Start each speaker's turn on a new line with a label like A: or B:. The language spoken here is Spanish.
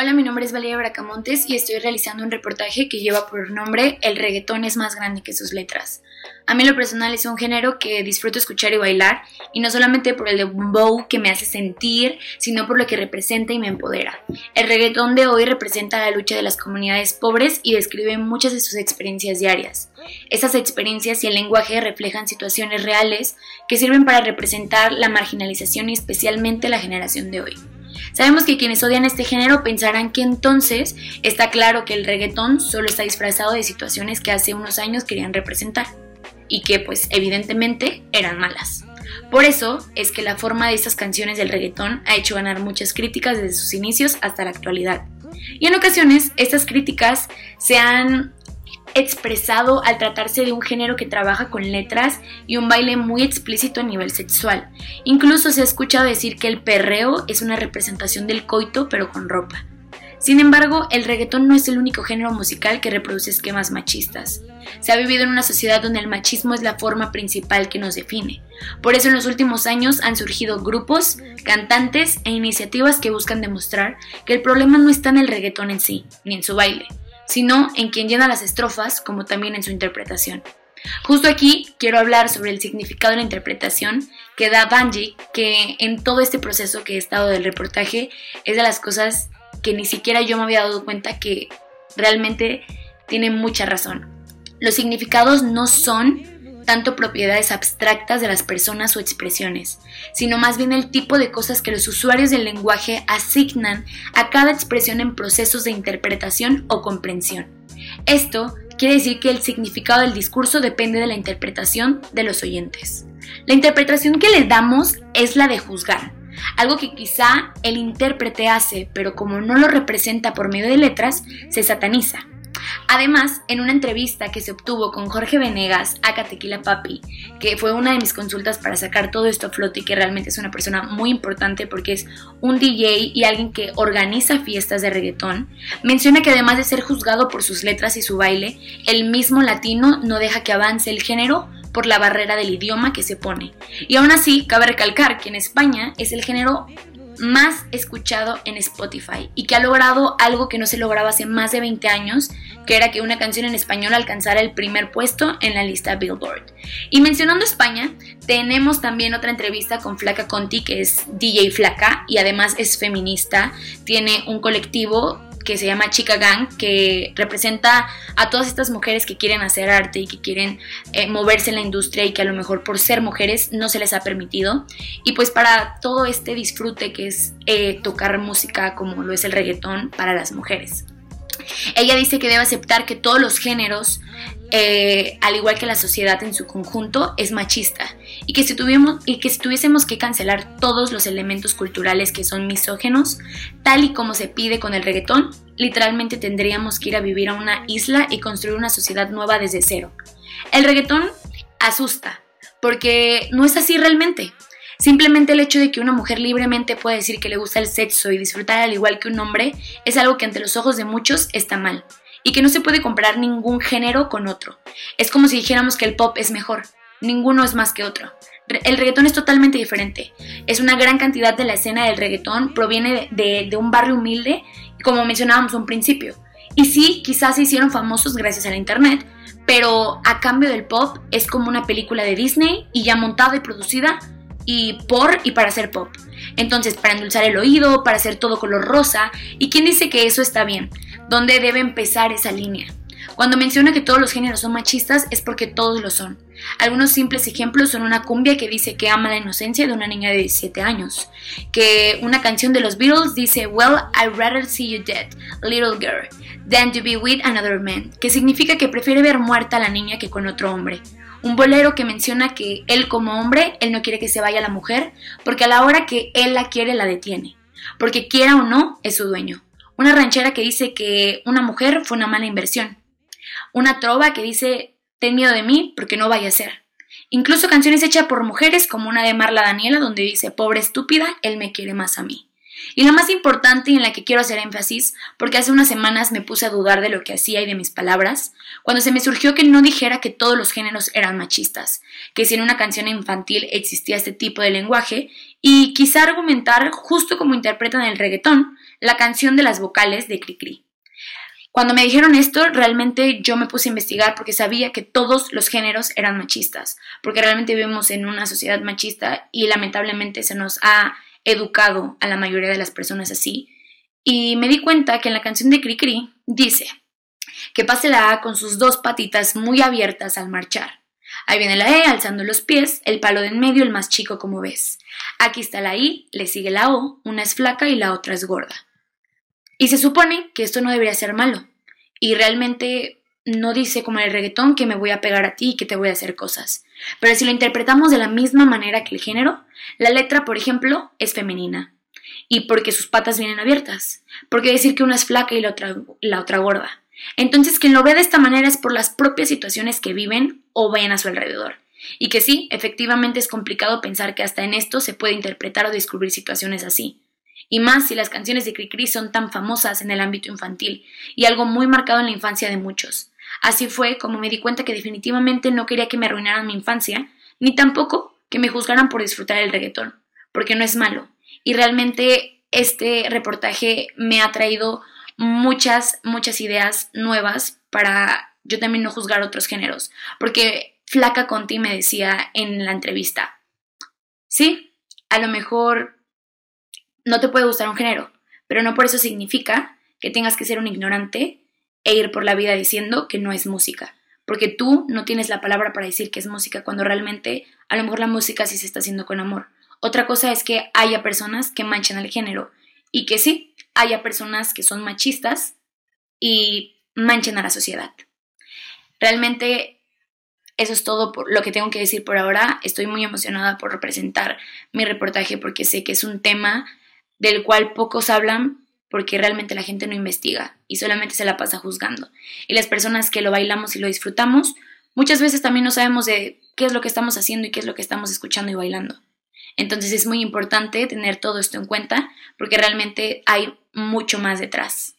A: Hola, mi nombre es Valeria Bracamontes y estoy realizando un reportaje que lleva por nombre El reggaetón es más grande que sus letras. A mí lo personal es un género que disfruto escuchar y bailar, y no solamente por el dembow que me hace sentir, sino por lo que representa y me empodera. El reggaetón de hoy representa la lucha de las comunidades pobres y describe muchas de sus experiencias diarias. Esas experiencias y el lenguaje reflejan situaciones reales que sirven para representar la marginalización y especialmente la generación de hoy. Sabemos que quienes odian este género pensarán que entonces está claro que el reggaetón solo está disfrazado de situaciones que hace unos años querían representar y que pues evidentemente eran malas. Por eso es que la forma de estas canciones del reggaetón ha hecho ganar muchas críticas desde sus inicios hasta la actualidad. Y en ocasiones estas críticas se han expresado al tratarse de un género que trabaja con letras y un baile muy explícito a nivel sexual. Incluso se ha escuchado decir que el perreo es una representación del coito pero con ropa. Sin embargo, el reggaetón no es el único género musical que reproduce esquemas machistas. Se ha vivido en una sociedad donde el machismo es la forma principal que nos define. Por eso en los últimos años han surgido grupos, cantantes e iniciativas que buscan demostrar que el problema no está en el reggaetón en sí, ni en su baile, sino en quien llena las estrofas como también en su interpretación. Justo aquí quiero hablar sobre el significado de la interpretación que da Banji, que en todo este proceso que he estado del reportaje es de las cosas que ni siquiera yo me había dado cuenta que realmente tiene mucha razón. Los significados no son tanto propiedades abstractas de las personas o expresiones, sino más bien el tipo de cosas que los usuarios del lenguaje asignan a cada expresión en procesos de interpretación o comprensión. Esto quiere decir que el significado del discurso depende de la interpretación de los oyentes. La interpretación que le damos es la de juzgar, algo que quizá el intérprete hace, pero como no lo representa por medio de letras, se sataniza. Además, en una entrevista que se obtuvo con Jorge Venegas, a Tequila Papi, que fue una de mis consultas para sacar todo esto a flote y que realmente es una persona muy importante porque es un DJ y alguien que organiza fiestas de reggaetón, menciona que además de ser juzgado por sus letras y su baile, el mismo latino no deja que avance el género por la barrera del idioma que se pone. Y aún así, cabe recalcar que en España es el género más escuchado en Spotify y que ha logrado algo que no se lograba hace más de 20 años, que era que una canción en español alcanzara el primer puesto en la lista Billboard. Y mencionando España, tenemos también otra entrevista con Flaca Conti, que es DJ Flaca y además es feminista, tiene un colectivo que se llama Chica Gang, que representa a todas estas mujeres que quieren hacer arte y que quieren eh, moverse en la industria y que a lo mejor por ser mujeres no se les ha permitido. Y pues para todo este disfrute que es eh, tocar música como lo es el reggaetón para las mujeres. Ella dice que debe aceptar que todos los géneros, eh, al igual que la sociedad en su conjunto, es machista y que, si y que si tuviésemos que cancelar todos los elementos culturales que son misógenos, tal y como se pide con el reggaetón, literalmente tendríamos que ir a vivir a una isla y construir una sociedad nueva desde cero. El reggaetón asusta, porque no es así realmente. Simplemente el hecho de que una mujer libremente pueda decir que le gusta el sexo y disfrutar al igual que un hombre es algo que ante los ojos de muchos está mal y que no se puede comparar ningún género con otro. Es como si dijéramos que el pop es mejor, ninguno es más que otro. El reggaetón es totalmente diferente. Es una gran cantidad de la escena del reggaetón, proviene de, un barrio humilde, como mencionábamos un principio. Y sí, quizás se hicieron famosos gracias a la internet, pero a cambio del pop es como una película de Disney y ya montada y producida y por y para hacer pop. Entonces, para endulzar el oído, para hacer todo color rosa, ¿y quién dice que eso está bien? ¿Dónde debe empezar esa línea? Cuando menciona que todos los géneros son machistas es porque todos lo son. Algunos simples ejemplos son una cumbia que dice que ama la inocencia de una niña de 17 años, que una canción de los Beatles dice Well, I'd rather see you dead, little girl, than to be with another man, que significa que prefiere ver muerta a la niña que con otro hombre. Un bolero que menciona que él como hombre, él no quiere que se vaya la mujer, porque a la hora que él la quiere la detiene, porque quiera o no, es su dueño. Una ranchera que dice que una mujer fue una mala inversión. Una trova que dice, ten miedo de mí porque no vaya a ser. Incluso canciones hechas por mujeres como una de Marla Daniela donde dice, pobre estúpida, él me quiere más a mí. Y la más importante y en la que quiero hacer énfasis, porque hace unas semanas me puse a dudar de lo que hacía y de mis palabras, cuando se me surgió que no dijera que todos los géneros eran machistas, que si en una canción infantil existía este tipo de lenguaje, y quizá argumentar, justo como interpretan el reggaetón, la canción de las vocales de Cricri. Cuando me dijeron esto, realmente yo me puse a investigar porque sabía que todos los géneros eran machistas, porque realmente vivimos en una sociedad machista y lamentablemente se nos ha educado a la mayoría de las personas así. Y me di cuenta que en la canción de Cricri dice que pase la A con sus dos patitas muy abiertas al marchar. Ahí viene la E alzando los pies, el palo de en medio el más chico como ves. Aquí está la I, le sigue la O, una es flaca y la otra es gorda. Y se supone que esto no debería ser malo. Y realmente no dice como en el reggaetón que me voy a pegar a ti y que te voy a hacer cosas. Pero si lo interpretamos de la misma manera que el género, la letra, por ejemplo, es femenina. Y porque sus patas vienen abiertas. Porque decir que una es flaca y la otra, la otra gorda. Entonces, quien lo ve de esta manera es por las propias situaciones que viven o ven a su alrededor. Y que sí, efectivamente es complicado pensar que hasta en esto se puede interpretar o descubrir situaciones así. Y más si las canciones de Cricri son tan famosas en el ámbito infantil y algo muy marcado en la infancia de muchos. Así fue como me di cuenta que definitivamente no quería que me arruinaran mi infancia, ni tampoco que me juzgaran por disfrutar el reggaetón, porque no es malo. Y realmente este reportaje me ha traído muchas, muchas ideas nuevas para yo también no juzgar otros géneros. Porque Flaca Conti me decía en la entrevista, sí, a lo mejor no te puede gustar un género, pero no por eso significa que tengas que ser un ignorante e ir por la vida diciendo que no es música. Porque tú no tienes la palabra para decir que es música cuando realmente a lo mejor la música sí se está haciendo con amor. Otra cosa es que haya personas que manchan el género y que sí, haya personas que son machistas y manchen a la sociedad. Realmente eso es todo lo que tengo que decir por ahora. Estoy muy emocionada por representar mi reportaje porque sé que es un tema del cual pocos hablan porque realmente la gente no investiga y solamente se la pasa juzgando. Y las personas que lo bailamos y lo disfrutamos, muchas veces también no sabemos de qué es lo que estamos haciendo y qué es lo que estamos escuchando y bailando. Entonces es muy importante tener todo esto en cuenta porque realmente hay mucho más detrás.